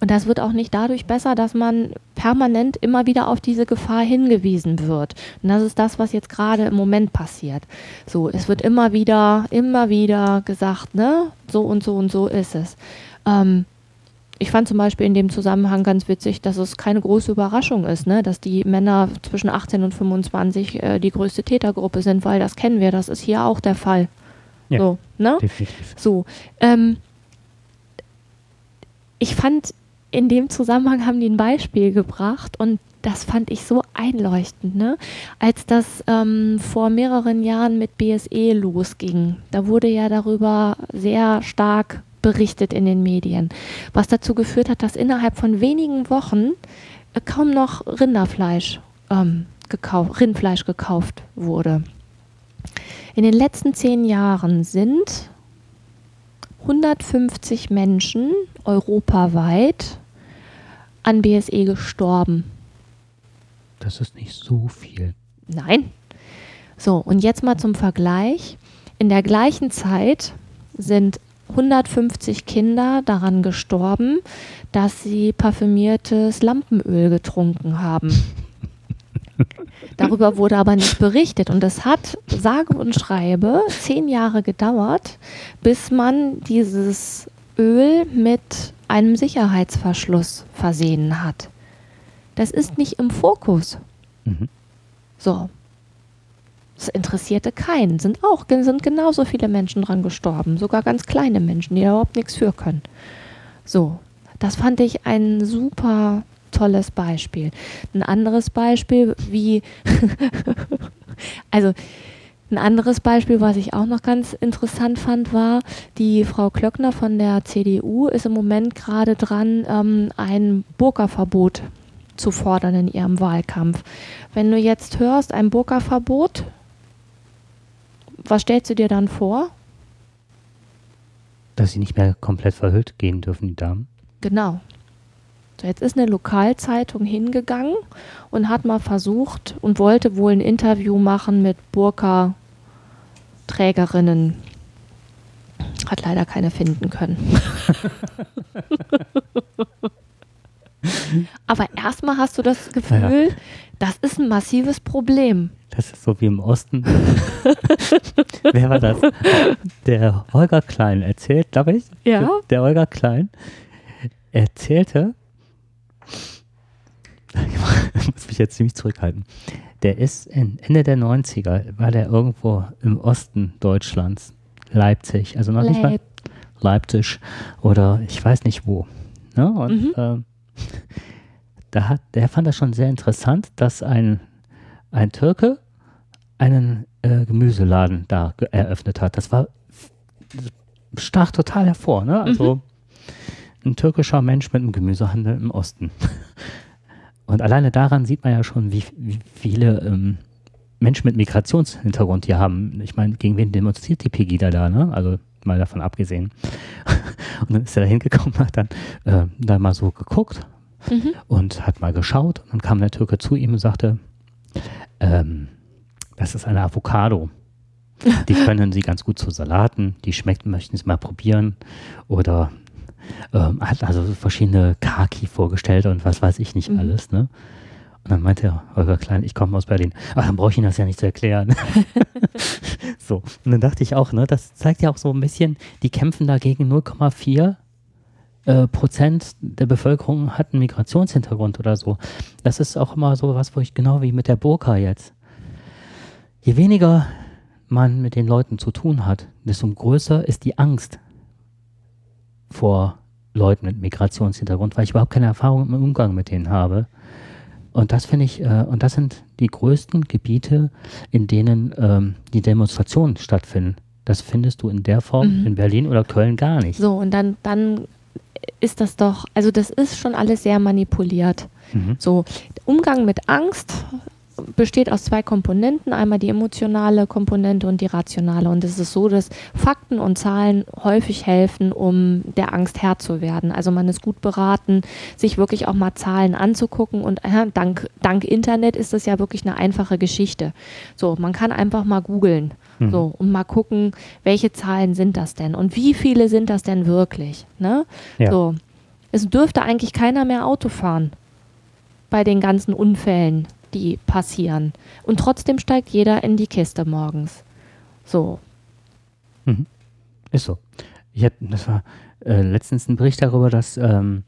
Und das wird auch nicht dadurch besser, dass man permanent immer wieder auf diese Gefahr hingewiesen wird. Und das ist das, was jetzt gerade im Moment passiert. So, es wird immer wieder, immer wieder gesagt, ne, so und so und so ist es. Ähm, ich fand zum Beispiel in dem Zusammenhang ganz witzig, dass es keine große Überraschung ist, ne? dass die Männer zwischen 18 und 25 äh, die größte Tätergruppe sind, weil das kennen wir, das ist hier auch der Fall. Ja, so, ne? definitiv. So, ähm, ich fand in dem Zusammenhang haben die ein Beispiel gebracht und das fand ich so einleuchtend, ne? Als das ähm, vor mehreren Jahren mit BSE losging, da wurde ja darüber sehr stark berichtet in den Medien, was dazu geführt hat, dass innerhalb von wenigen Wochen äh, kaum noch Rinderfleisch ähm, gekauft, Rindfleisch gekauft wurde. In den letzten zehn Jahren sind 150 Menschen europaweit an BSE gestorben. Das ist nicht so viel. Nein. So, und jetzt mal zum Vergleich. In der gleichen Zeit sind 150 Kinder daran gestorben, dass sie parfümiertes Lampenöl getrunken haben. Darüber wurde aber nicht berichtet und es hat, sage und schreibe, zehn Jahre gedauert, bis man dieses Öl mit einem Sicherheitsverschluss versehen hat. Das ist nicht im Fokus. Mhm. So. Das interessierte keinen. Sind auch sind genauso viele Menschen dran gestorben, sogar ganz kleine Menschen, die da überhaupt nichts für können. So, das fand ich ein super tolles Beispiel. Ein anderes Beispiel, wie, <laughs> also ein anderes Beispiel, was ich auch noch ganz interessant fand, war, die Frau Klöckner von der CDU ist im Moment gerade dran, ähm, ein Burka-Verbot zu fordern in ihrem Wahlkampf. Wenn du jetzt hörst, ein Burka-Verbot, was stellst du dir dann vor? Dass sie nicht mehr komplett verhüllt gehen dürfen, die Damen. Genau. So, jetzt ist eine Lokalzeitung hingegangen und hat mal versucht und wollte wohl ein Interview machen mit Burka-Trägerinnen. Hat leider keine finden können. <laughs> Aber erstmal hast du das Gefühl, ja. das ist ein massives Problem. Das ist so wie im Osten. <laughs> Wer war das? Der Holger Klein erzählt, glaube ich. Ja. Der Holger Klein erzählte, ich <laughs> muss mich jetzt ziemlich zurückhalten. Der ist Ende der 90er, war der irgendwo im Osten Deutschlands, Leipzig, also noch Leip. nicht mal Leipzig oder ich weiß nicht wo. Ne? Und mhm. äh, <laughs> da hat, der fand das schon sehr interessant, dass ein, ein Türke einen äh, Gemüseladen da eröffnet hat. Das war stach total hervor. Ne? Also mhm. Ein türkischer Mensch mit einem Gemüsehandel im Osten. <laughs> Und alleine daran sieht man ja schon, wie, wie viele ähm, Menschen mit Migrationshintergrund hier haben. Ich meine, gegen wen demonstriert die Pegida da, ne? Also mal davon abgesehen. <laughs> und dann ist er da hingekommen, hat dann äh, da mal so geguckt mhm. und hat mal geschaut. Und dann kam der Türke zu ihm und sagte, ähm, das ist eine Avocado. <laughs> Die können Sie ganz gut zu Salaten, die schmeckt, möchten Sie mal probieren. Oder ähm, hat also verschiedene Kaki vorgestellt und was weiß ich nicht mhm. alles, ne? Und dann meinte Holger Klein, ich komme aus Berlin. Ach, dann brauche ich Ihnen das ja nicht zu erklären. <laughs> so. Und dann dachte ich auch, ne, das zeigt ja auch so ein bisschen, die kämpfen dagegen 0,4 äh, Prozent der Bevölkerung hat einen Migrationshintergrund oder so. Das ist auch immer so was, wo ich genau wie mit der Burka jetzt. Je weniger man mit den Leuten zu tun hat, desto größer ist die Angst, vor Leuten mit Migrationshintergrund, weil ich überhaupt keine Erfahrung im Umgang mit denen habe. Und das finde ich, äh, und das sind die größten Gebiete, in denen ähm, die Demonstrationen stattfinden. Das findest du in der Form mhm. in Berlin oder Köln gar nicht. So, und dann, dann ist das doch, also das ist schon alles sehr manipuliert. Mhm. So, Umgang mit Angst besteht aus zwei Komponenten, einmal die emotionale Komponente und die rationale. Und es ist so, dass Fakten und Zahlen häufig helfen, um der Angst Herr zu werden. Also man ist gut beraten, sich wirklich auch mal Zahlen anzugucken. Und äh, dank, dank Internet ist das ja wirklich eine einfache Geschichte. So, man kann einfach mal googeln. Mhm. So, und mal gucken, welche Zahlen sind das denn und wie viele sind das denn wirklich? Ne? Ja. So. Es dürfte eigentlich keiner mehr Auto fahren bei den ganzen Unfällen die passieren. Und trotzdem steigt jeder in die Kiste morgens. So. Mhm. Ist so. Ich hatte, das war äh, letztens ein Bericht darüber, dass ähm,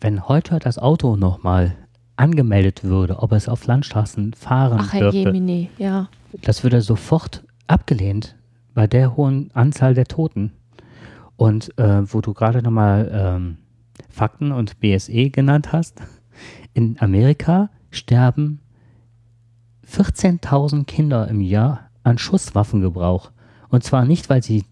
wenn heute das Auto nochmal angemeldet würde, ob es auf Landstraßen fahren Ach, Herr dürfte, Jemine, ja. das würde sofort abgelehnt bei der hohen Anzahl der Toten. Und äh, wo du gerade nochmal ähm, Fakten und BSE genannt hast, in Amerika sterben 14.000 Kinder im Jahr an Schusswaffengebrauch. Und zwar nicht, weil sie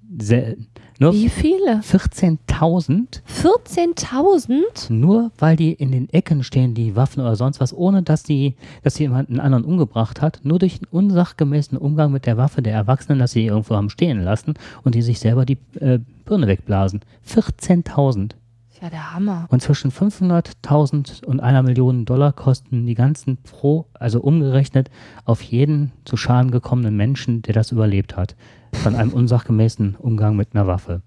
nur Wie viele? 14.000, 14.000? nur weil die in den Ecken stehen, die Waffen oder sonst was, ohne dass die, dass jemand einen anderen umgebracht hat, nur durch einen unsachgemäßen Umgang mit der Waffe der Erwachsenen, dass sie irgendwo haben stehen lassen und die sich selber die äh, Birne wegblasen. 14.000. Ist ja der Hammer. Und zwischen 500.000 und einer Million Dollar kosten die ganzen pro, also umgerechnet auf jeden zu Schaden gekommenen Menschen, der das überlebt hat, von einem unsachgemäßen Umgang mit einer Waffe.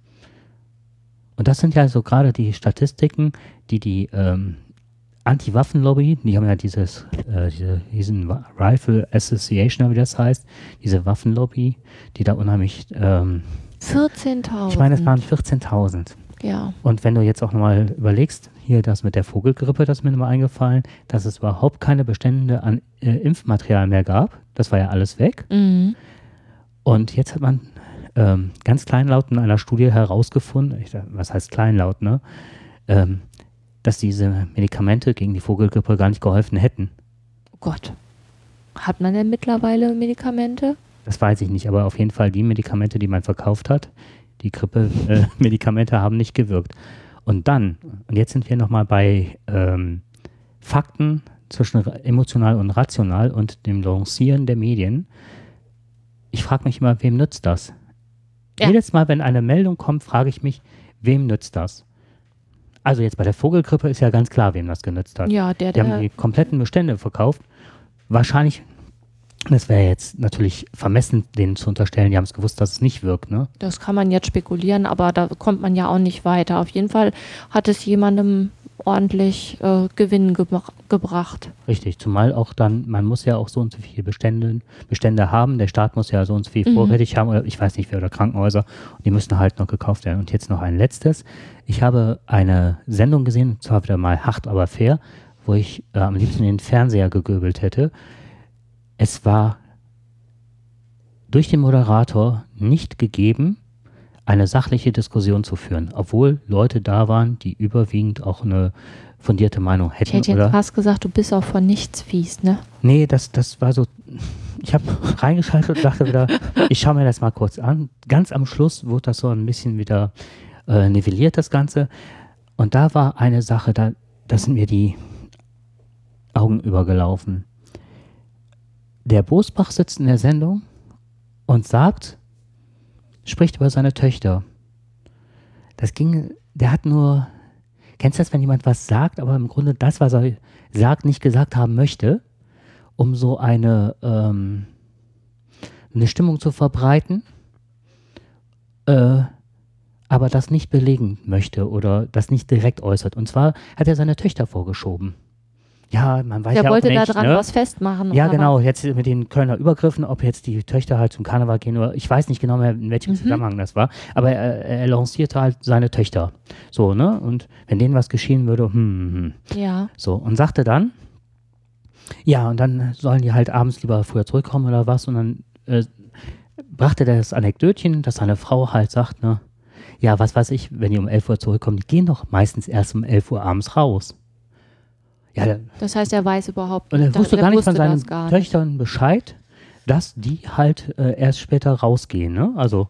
Und das sind ja so gerade die Statistiken, die die ähm, Anti-Waffen-Lobby, die haben ja dieses, äh, diese, diesen Rifle Association, wie das heißt, diese Waffenlobby, die da unheimlich, ähm, 14.000. ich meine, es waren 14.000. Ja. Und wenn du jetzt auch nochmal überlegst, hier das mit der Vogelgrippe, das ist mir nochmal eingefallen, dass es überhaupt keine Bestände an äh, Impfmaterial mehr gab. Das war ja alles weg. Mhm. Und jetzt hat man ähm, ganz kleinlaut in einer Studie herausgefunden, ich, was heißt kleinlaut, ne? Ähm, dass diese Medikamente gegen die Vogelgrippe gar nicht geholfen hätten. Oh Gott. Hat man denn mittlerweile Medikamente? Das weiß ich nicht, aber auf jeden Fall die Medikamente, die man verkauft hat, die Grippe-Medikamente haben nicht gewirkt. Und dann, und jetzt sind wir nochmal bei ähm, Fakten zwischen emotional und rational und dem Lancieren der Medien. Ich frage mich immer, wem nützt das? Ja. Jedes Mal, wenn eine Meldung kommt, frage ich mich, wem nützt das? Also jetzt bei der Vogelgrippe ist ja ganz klar, wem das genützt hat. Ja, der, Die haben der. die kompletten Bestände verkauft. Wahrscheinlich, das wäre jetzt natürlich vermessen, denen zu unterstellen, die haben es gewusst, dass es nicht wirkt. Ne? Das kann man jetzt spekulieren, aber da kommt man ja auch nicht weiter. Auf jeden Fall hat es jemandem ordentlich äh, Gewinn gebra gebracht. Richtig, zumal auch dann, man muss ja auch so und so viele Bestände, Bestände haben, der Staat muss ja so und so viel Mhm. vorrätig haben, oder ich weiß nicht wer, oder Krankenhäuser, und die müssen halt noch gekauft werden. Und jetzt noch ein letztes. Ich habe eine Sendung gesehen, zwar wieder mal hart, aber fair, wo ich äh, am liebsten den Fernseher gegöbelt hätte. Es war durch den Moderator nicht gegeben, eine sachliche Diskussion zu führen, obwohl Leute da waren, die überwiegend auch eine fundierte Meinung Ich hätten. hätte oder jetzt fast gesagt, du bist auch von nichts fies, ne? Nee, das, das war so. Ich habe reingeschaltet und dachte wieder, ich schaue mir das mal kurz an. Ganz am Schluss wurde das so ein bisschen wieder äh, nivelliert, das Ganze. Und da war eine Sache, da, da sind mir die Augen übergelaufen. Der Bosbach sitzt in der Sendung und sagt, spricht über seine Töchter. Das ging, der hat nur, kennst du das, wenn jemand was sagt, aber im Grunde das, was er sagt, nicht gesagt haben möchte, um so eine, ähm, eine Stimmung zu verbreiten, äh, aber das nicht belegen möchte oder das nicht direkt äußert. Und zwar hat er seine Töchter vorgeschoben. Ja, man weiß Der ja wollte nicht, da dran ne? was festmachen. Ja, genau, jetzt mit den Kölner Übergriffen, ob jetzt die Töchter halt zum Karneval gehen oder ich weiß nicht genau mehr, in welchem Mhm. Zusammenhang das war, aber er, er lancierte halt seine Töchter. So, ne? Und wenn denen was geschehen würde, hm, hm, hm. Ja. So, und sagte dann, ja, und dann sollen die halt abends lieber früher zurückkommen oder was. Und dann äh, brachte der das Anekdötchen, dass seine Frau halt sagt, ne, ja, was weiß ich, wenn die um 11 Uhr zurückkommen, die gehen doch meistens erst um 11 Uhr abends raus. Ja, der- Das heißt, er weiß überhaupt und er wusste gar nicht von seinen nicht. Töchtern Bescheid, dass die halt äh, erst später rausgehen. Ne? Also,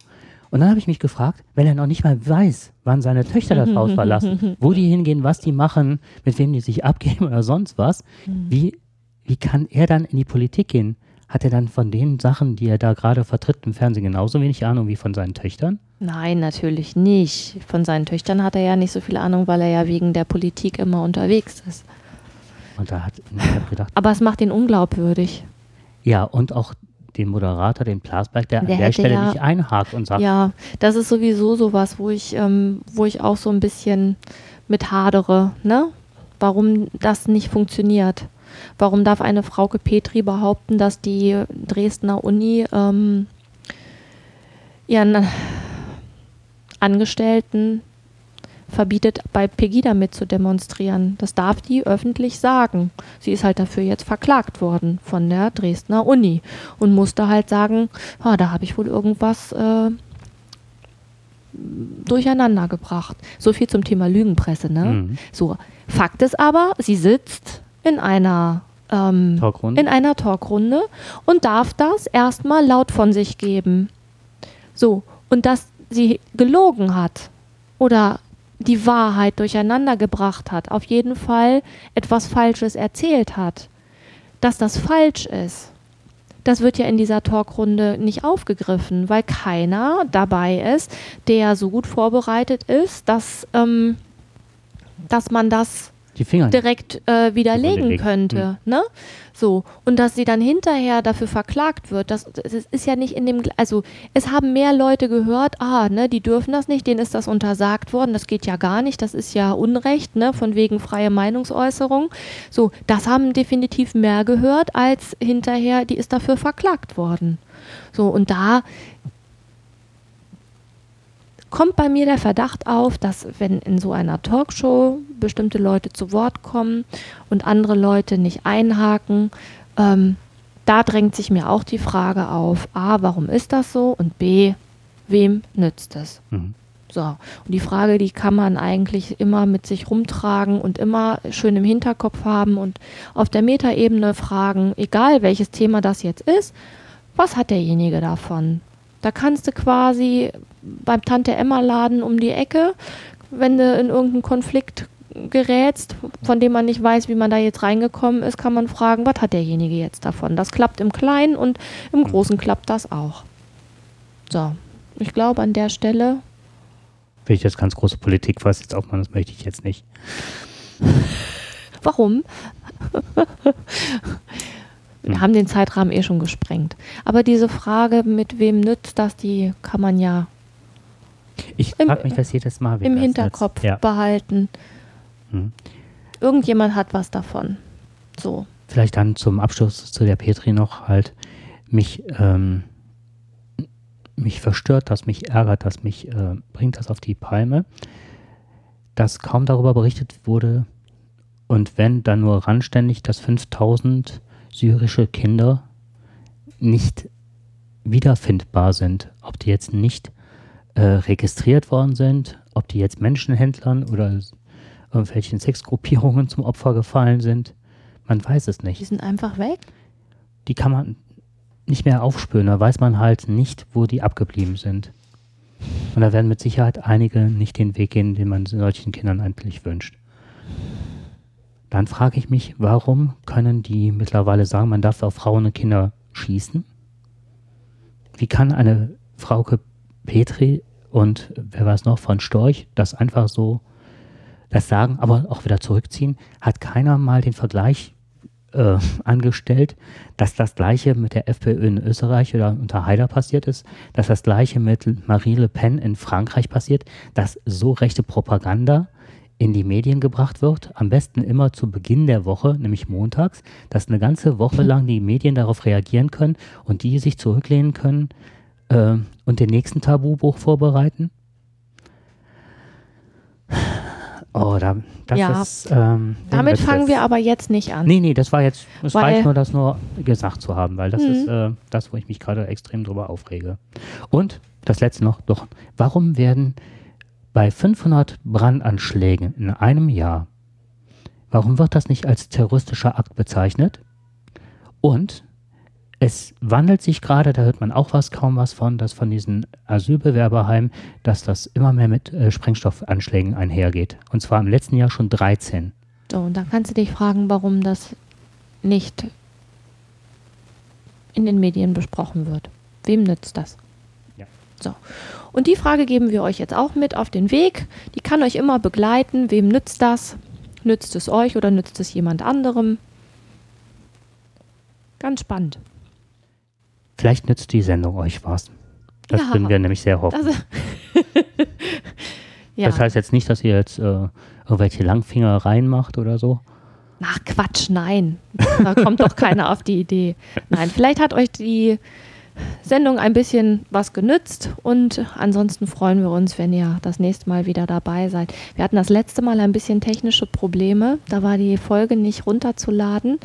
und dann habe ich mich gefragt, wenn er noch nicht mal weiß, wann seine Töchter das <laughs> Haus verlassen, wo die hingehen, was die machen, mit wem die sich <laughs> abgeben oder sonst was, Mhm. wie, wie kann er dann in die Politik gehen? Hat er dann von den Sachen, die er da gerade vertritt im Fernsehen, genauso wenig Ahnung wie von seinen Töchtern? Nein, natürlich nicht. Von seinen Töchtern hat er ja nicht so viel Ahnung, weil er ja wegen der Politik immer unterwegs ist. Und da hat ich hab gedacht, Aber es macht ihn unglaubwürdig. ja, und auch den Moderator, den Plasberg, der, Der an der Stelle ja- nicht einhakt und sagt, Ja, das ist sowieso sowas, wo ich, ähm, wo ich auch so ein bisschen mit hadere, ne? Warum das nicht funktioniert. Warum darf eine Frauke Petri behaupten, dass die Dresdner Uni ähm, ihren Angestellten verbietet, bei Pegida mit zu demonstrieren? Das darf die öffentlich sagen. Sie ist halt dafür jetzt verklagt worden von der Dresdner Uni und musste halt sagen, ah, da habe ich wohl irgendwas äh, durcheinander gebracht. So viel zum Thema Lügenpresse, ne? Mhm. So, Fakt ist aber, sie sitzt in einer ähm, Talkrunde. in einer Talkrunde und darf das erstmal laut von sich geben. So, und dass sie gelogen hat oder die Wahrheit durcheinander gebracht hat, auf jeden Fall etwas Falsches erzählt hat, dass das falsch ist. Das wird ja in dieser Talkrunde nicht aufgegriffen, weil keiner dabei ist, der so gut vorbereitet ist, dass, ähm, dass man das. Direkt äh, widerlegen könnte. Ne? So. Und dass sie dann hinterher dafür verklagt wird, das, das ist ja nicht in dem, also es haben mehr Leute gehört, ah, ne, die dürfen das nicht, denen ist das untersagt worden, das geht ja gar nicht, das ist ja Unrecht, ne, von wegen freie Meinungsäußerung. So, das haben definitiv mehr gehört, als hinterher, die ist dafür verklagt worden. So, und da kommt bei mir der Verdacht auf, dass wenn in so einer Talkshow bestimmte Leute zu Wort kommen und andere Leute nicht einhaken, ähm, da drängt sich mir auch die Frage auf, a, warum ist das so und b, wem nützt es? Mhm. So, und die Frage, die kann man eigentlich immer mit sich rumtragen und immer schön im Hinterkopf haben und auf der Metaebene fragen, egal welches Thema das jetzt ist, was hat derjenige davon? Da kannst du quasi beim Tante Emma Laden um die Ecke, wenn du in irgendeinen Konflikt gerätst, von dem man nicht weiß, wie man da jetzt reingekommen ist, kann man fragen, was hat derjenige jetzt davon? Das klappt im Kleinen und im Großen klappt das auch. So, ich glaube an der Stelle Will ich jetzt ganz große Politik was jetzt aufmachen, das möchte ich jetzt nicht. <laughs> Warum? <laughs> Wir Hm. haben den Zeitrahmen eh schon gesprengt. Aber diese Frage, mit wem nützt das, die kann man ja Ich frage mich das jedes Mal. wer im Hinterkopf. Ja. behalten. Hm. Irgendjemand hat was davon. So. Vielleicht dann zum Abschluss zu der Petri noch halt mich, ähm, mich verstört, das mich ärgert, das mich äh, bringt das auf die Palme, dass kaum darüber berichtet wurde und wenn dann nur randständig, dass 5000 syrische Kinder nicht wiederfindbar sind, ob die jetzt nicht äh, registriert worden sind, ob die jetzt Menschenhändlern oder irgendwelchen Sexgruppierungen zum Opfer gefallen sind. Man weiß es nicht Die sind einfach weg. die kann man nicht mehr aufspüren. Da weiß man halt nicht, wo die abgeblieben sind. Und da werden mit Sicherheit einige nicht den Weg gehen, den man solchen Kindern eigentlich wünscht. Dann frage ich mich, warum können die mittlerweile sagen, man darf auf Frauen und Kinder schießen? Wie kann eine Frauke Petri und wer war es noch von Storch das einfach so das sagen, aber auch wieder zurückziehen? Hat keiner mal den Vergleich äh, angestellt, dass das gleiche mit der FPÖ in Österreich oder unter Haider passiert ist, dass das gleiche mit Marie Le Pen in Frankreich passiert, dass so rechte Propaganda in die Medien gebracht wird, am besten immer zu Beginn der Woche, nämlich montags, dass eine ganze Woche <laughs> lang die Medien darauf reagieren können und die sich zurücklehnen können äh, und den nächsten Tabubuch vorbereiten. Oh, da, das Ja. ist. Ähm, Damit fangen wir aber jetzt nicht an. Nee, nee, das war jetzt, es Weil- reicht nur, das nur gesagt zu haben, weil das Mhm. ist äh, das, wo ich mich gerade extrem drüber aufrege. Und das letzte noch, doch, warum werden bei 500 Brandanschlägen in einem Jahr, warum wird das nicht als terroristischer Akt bezeichnet? Und es wandelt sich gerade, da hört man auch was, kaum was von, dass von diesen Asylbewerberheimen, dass das immer mehr mit äh, Sprengstoffanschlägen einhergeht. Und zwar im letzten Jahr schon 13. So, und dann kannst du dich fragen, warum das nicht in den Medien besprochen wird. Wem nützt das? Ja. So. Und die Frage geben wir euch jetzt auch mit auf den Weg. Die kann euch immer begleiten. Wem nützt das? Nützt es euch oder nützt es jemand anderem? Ganz spannend. Vielleicht nützt die Sendung euch was. Das Ja. würden wir nämlich sehr hoffen. <laughs> Das, ja. Das heißt jetzt nicht, dass ihr jetzt äh, irgendwelche Langfingereien macht oder so. Ach Quatsch, nein. Da kommt doch keiner auf die Idee. Nein, vielleicht hat euch die Sendung ein bisschen was genützt und ansonsten freuen wir uns, wenn ihr das nächste Mal wieder dabei seid. Wir hatten das letzte Mal ein bisschen technische Probleme. Da war die Folge nicht runterzuladen.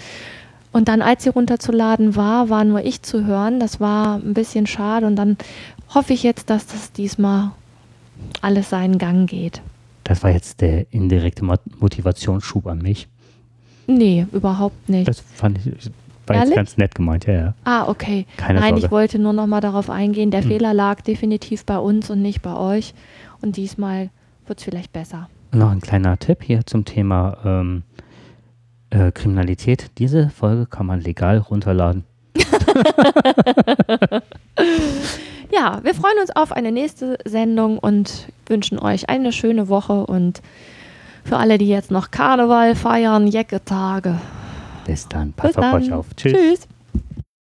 Und dann, als sie runterzuladen war, war nur ich zu hören. Das war ein bisschen schade. Und dann hoffe ich jetzt, dass das diesmal alles seinen Gang geht. Das war jetzt der indirekte Mo- Motivationsschub an mich. Nee, überhaupt nicht. Das fand ich, war Ehrlich? jetzt ganz nett gemeint, ja, ja. ah, okay. Keine Nein, Sorge. ich wollte nur noch mal darauf eingehen. Der Hm. Fehler lag definitiv bei uns und nicht bei euch. Und diesmal wird es vielleicht besser. Noch ein kleiner Tipp hier zum Thema ähm, äh, Kriminalität. Diese Folge kann man legal runterladen. <laughs> Ja, wir freuen uns auf eine nächste Sendung und wünschen euch eine schöne Woche und für alle, die jetzt noch Karneval feiern, Jecke-Tage. Bis dann. Bis Passt auf dann. euch auf. Tschüss. Tschüss.